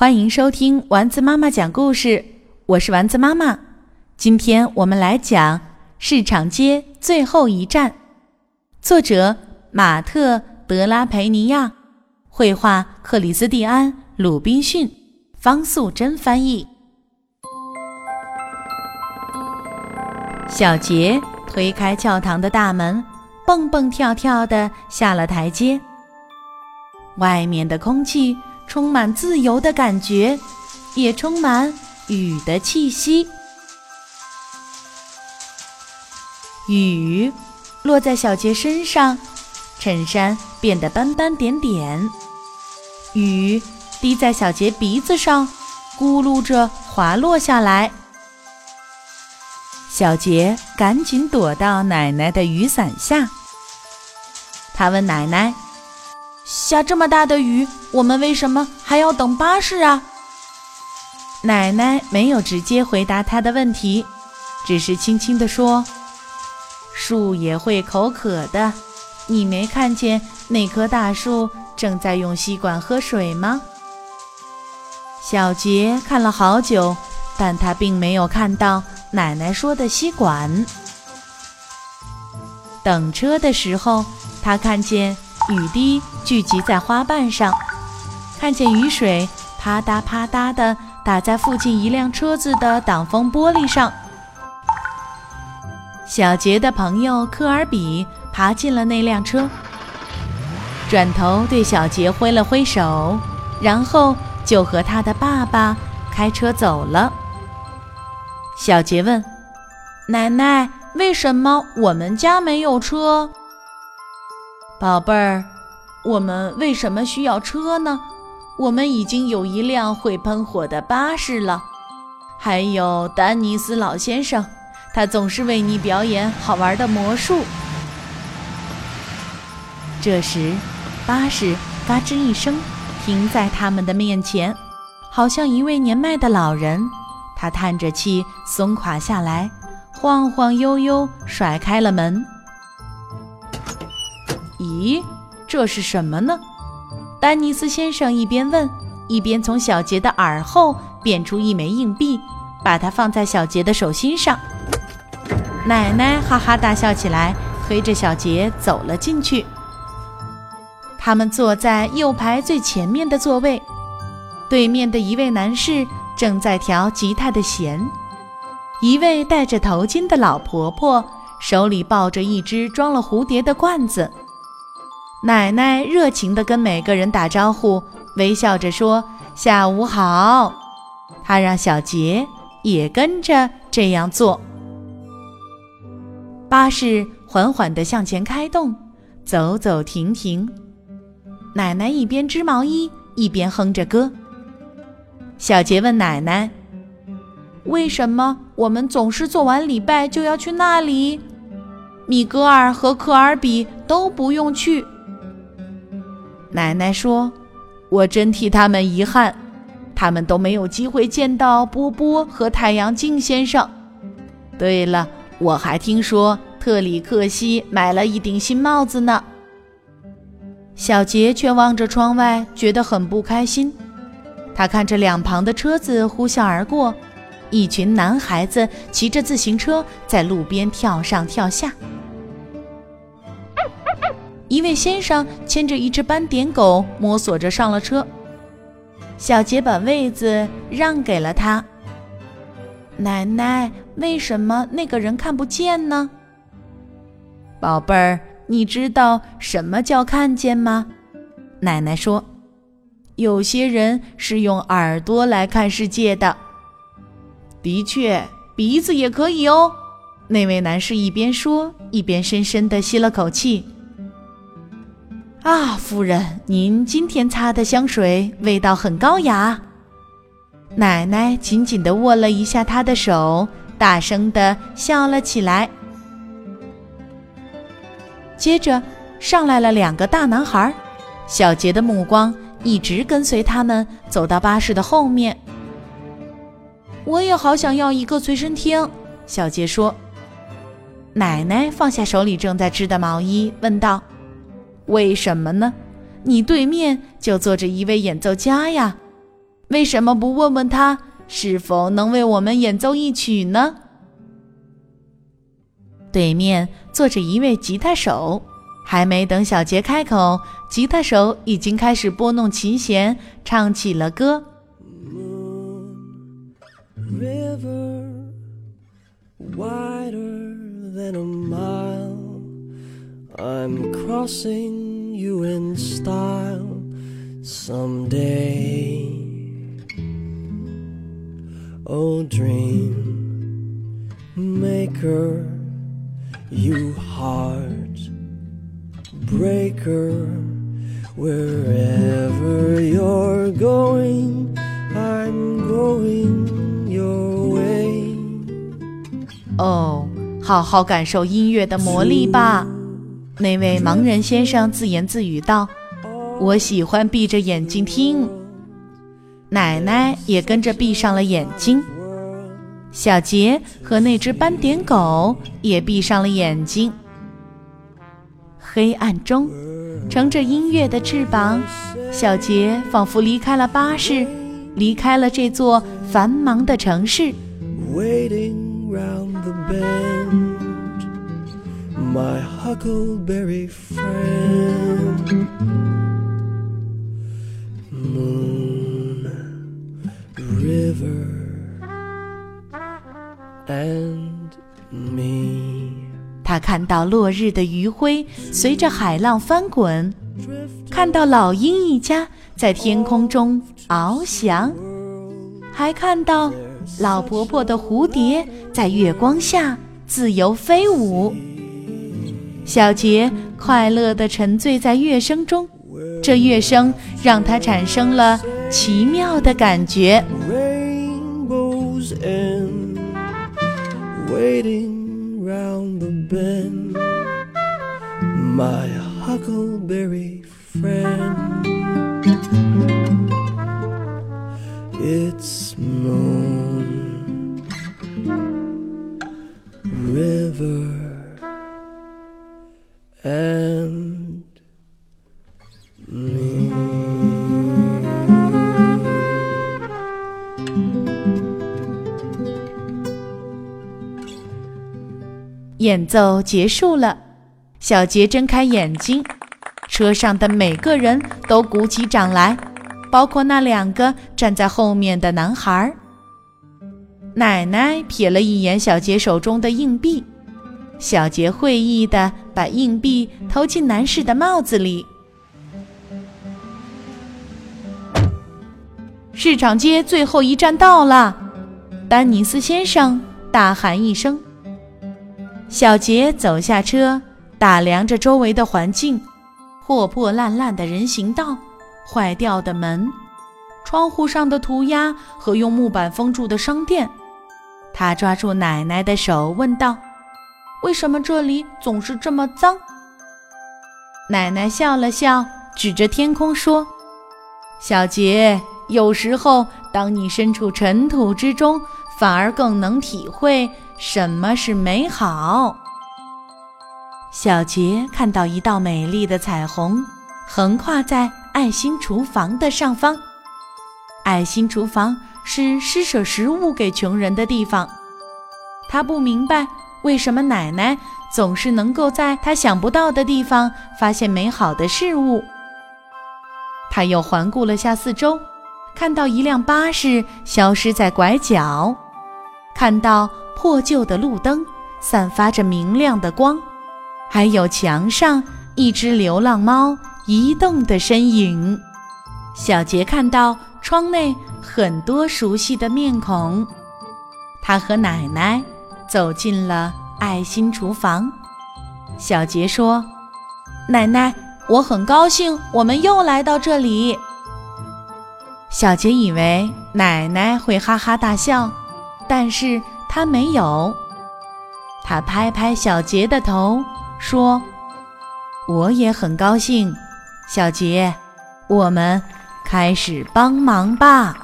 欢迎收听丸子妈妈讲故事，我是丸子妈妈。今天我们来讲《市场街最后一站》，作者马特·德拉培尼亚，绘画克里斯蒂安·鲁滨逊，方素珍翻译。小杰推开教堂的大门，蹦蹦跳跳地下了台阶。外面的空气。充满自由的感觉，也充满雨的气息。雨落在小杰身上，衬衫变得斑斑点点。雨滴在小杰鼻子上，咕噜着滑落下来。小杰赶紧躲到奶奶的雨伞下。他问奶奶。下这么大的雨，我们为什么还要等巴士啊？奶奶没有直接回答他的问题，只是轻轻地说：“树也会口渴的，你没看见那棵大树正在用吸管喝水吗？”小杰看了好久，但他并没有看到奶奶说的吸管。等车的时候，他看见。雨滴聚集在花瓣上，看见雨水啪嗒啪嗒地打在附近一辆车子的挡风玻璃上。小杰的朋友科尔比爬进了那辆车，转头对小杰挥了挥手，然后就和他的爸爸开车走了。小杰问：“奶奶，为什么我们家没有车？”宝贝儿，我们为什么需要车呢？我们已经有一辆会喷火的巴士了，还有丹尼斯老先生，他总是为你表演好玩的魔术。这时，巴士嘎吱一声停在他们的面前，好像一位年迈的老人。他叹着气，松垮下来，晃晃悠悠甩开了门。咦，这是什么呢？丹尼斯先生一边问，一边从小杰的耳后变出一枚硬币，把它放在小杰的手心上。奶奶哈哈大笑起来，推着小杰走了进去。他们坐在右排最前面的座位，对面的一位男士正在调吉他的弦，一位戴着头巾的老婆婆手里抱着一只装了蝴蝶的罐子。奶奶热情地跟每个人打招呼，微笑着说：“下午好。”她让小杰也跟着这样做。巴士缓缓地向前开动，走走停停。奶奶一边织毛衣，一边哼着歌。小杰问奶奶：“为什么我们总是做完礼拜就要去那里？米格尔和科尔比都不用去。”奶奶说：“我真替他们遗憾，他们都没有机会见到波波和太阳镜先生。对了，我还听说特里克西买了一顶新帽子呢。”小杰却望着窗外，觉得很不开心。他看着两旁的车子呼啸而过，一群男孩子骑着自行车在路边跳上跳下。一位先生牵着一只斑点狗，摸索着上了车。小杰把位子让给了他。奶奶，为什么那个人看不见呢？宝贝儿，你知道什么叫看见吗？奶奶说：“有些人是用耳朵来看世界的。”的确，鼻子也可以哦。那位男士一边说，一边深深地吸了口气。啊，夫人，您今天擦的香水味道很高雅。奶奶紧紧地握了一下他的手，大声地笑了起来。接着上来了两个大男孩，小杰的目光一直跟随他们走到巴士的后面。我也好想要一个随身听，小杰说。奶奶放下手里正在织的毛衣，问道。为什么呢？你对面就坐着一位演奏家呀。为什么不问问他是否能为我们演奏一曲呢？”对面坐着一位吉他手，还没等小杰开口，吉他手已经开始拨弄琴弦，唱起了歌。River wider than a mile. You heart breaker, wherever you're going, I'm going your way. 哦，好好感受音乐的魔力吧。 那位盲人先生自言自语道：“我喜欢闭着眼睛听。”奶奶也跟着闭上了眼睛。小杰和那只斑点狗也闭上了眼睛。黑暗中，乘着音乐的翅膀，小杰仿佛离开了巴士，离开了这座繁忙的城市。My huckleberry friend. Moon river and me. 他看到落日的余晖随着海浪翻滚看到老鹰一家在天空中翱翔还看到老婆婆的蝴蝶在月光下自由飞舞。小杰快乐地沉醉在乐声中，这乐声让他产生了奇妙的感觉。waiting round the bend, my huckleberry friend. It's moon, 演奏结束了，小杰睁开眼睛，车上的每个人都鼓起掌来，包括那两个站在后面的男孩。奶奶瞥了一眼小杰手中的硬币，小杰会意地把硬币投进男士的帽子里。市场街最后一站到了，丹尼斯先生大喊一声。小杰走下车，打量着周围的环境：破破烂烂的人行道、坏掉的门、窗户上的涂鸦和用木板封住的商店。他抓住奶奶的手，问道：“为什么这里总是这么脏？”奶奶笑了笑，指着天空说：“小杰，有时候当你身处尘土之中，反而更能体会。”什么是美好？小杰看到一道美丽的彩虹，横跨在爱心厨房的上方。爱心厨房是施舍食物给穷人的地方。他不明白为什么奶奶总是能够在他想不到的地方发现美好的事物。他又环顾了下四周，看到一辆巴士消失在拐角，看到。破旧的路灯散发着明亮的光，还有墙上一只流浪猫移动的身影。小杰看到窗内很多熟悉的面孔，他和奶奶走进了爱心厨房。小杰说：“奶奶，我很高兴我们又来到这里。”小杰以为奶奶会哈哈大笑，但是。他没有，他拍拍小杰的头，说：“我也很高兴，小杰，我们开始帮忙吧。”